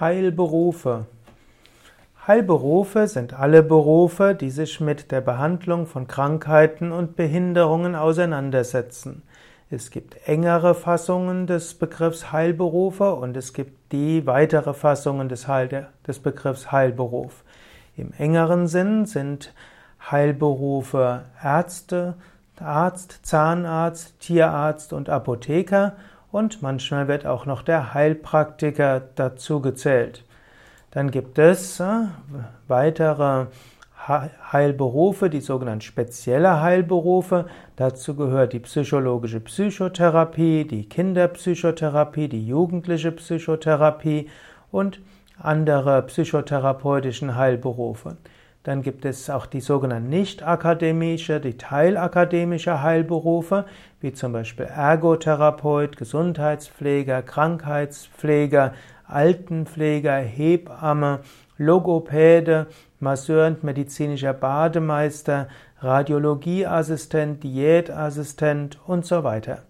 Heilberufe. Heilberufe sind alle Berufe, die sich mit der Behandlung von Krankheiten und Behinderungen auseinandersetzen. Es gibt engere Fassungen des Begriffs Heilberufe und es gibt die weitere Fassungen des, Heil, des Begriffs Heilberuf. Im engeren Sinn sind Heilberufe Ärzte, Arzt, Zahnarzt, Tierarzt und Apotheker und manchmal wird auch noch der Heilpraktiker dazu gezählt. Dann gibt es äh, weitere Heilberufe, die sogenannten spezielle Heilberufe. Dazu gehört die psychologische Psychotherapie, die Kinderpsychotherapie, die jugendliche Psychotherapie und andere psychotherapeutischen Heilberufe. Dann gibt es auch die sogenannten nicht-akademische, die teilakademische Heilberufe, wie zum Beispiel Ergotherapeut, Gesundheitspfleger, Krankheitspfleger, Altenpfleger, Hebamme, Logopäde, Masseur und medizinischer Bademeister, Radiologieassistent, Diätassistent und so weiter.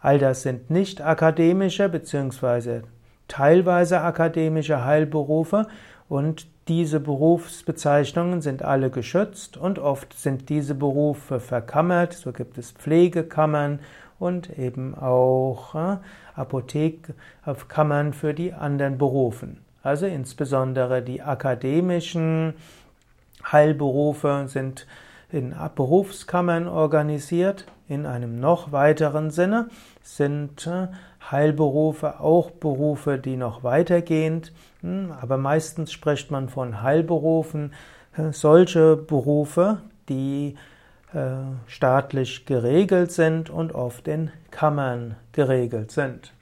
All das sind nicht akademische bzw. teilweise akademische Heilberufe und diese Berufsbezeichnungen sind alle geschützt und oft sind diese Berufe verkammert. So gibt es Pflegekammern und eben auch äh, Apothekkammern für die anderen Berufen. Also insbesondere die akademischen Heilberufe sind in Berufskammern organisiert. In einem noch weiteren Sinne sind äh, Heilberufe auch Berufe, die noch weitergehend, hm, aber meistens spricht man von Heilberufen, äh, solche Berufe, die äh, staatlich geregelt sind und oft in Kammern geregelt sind.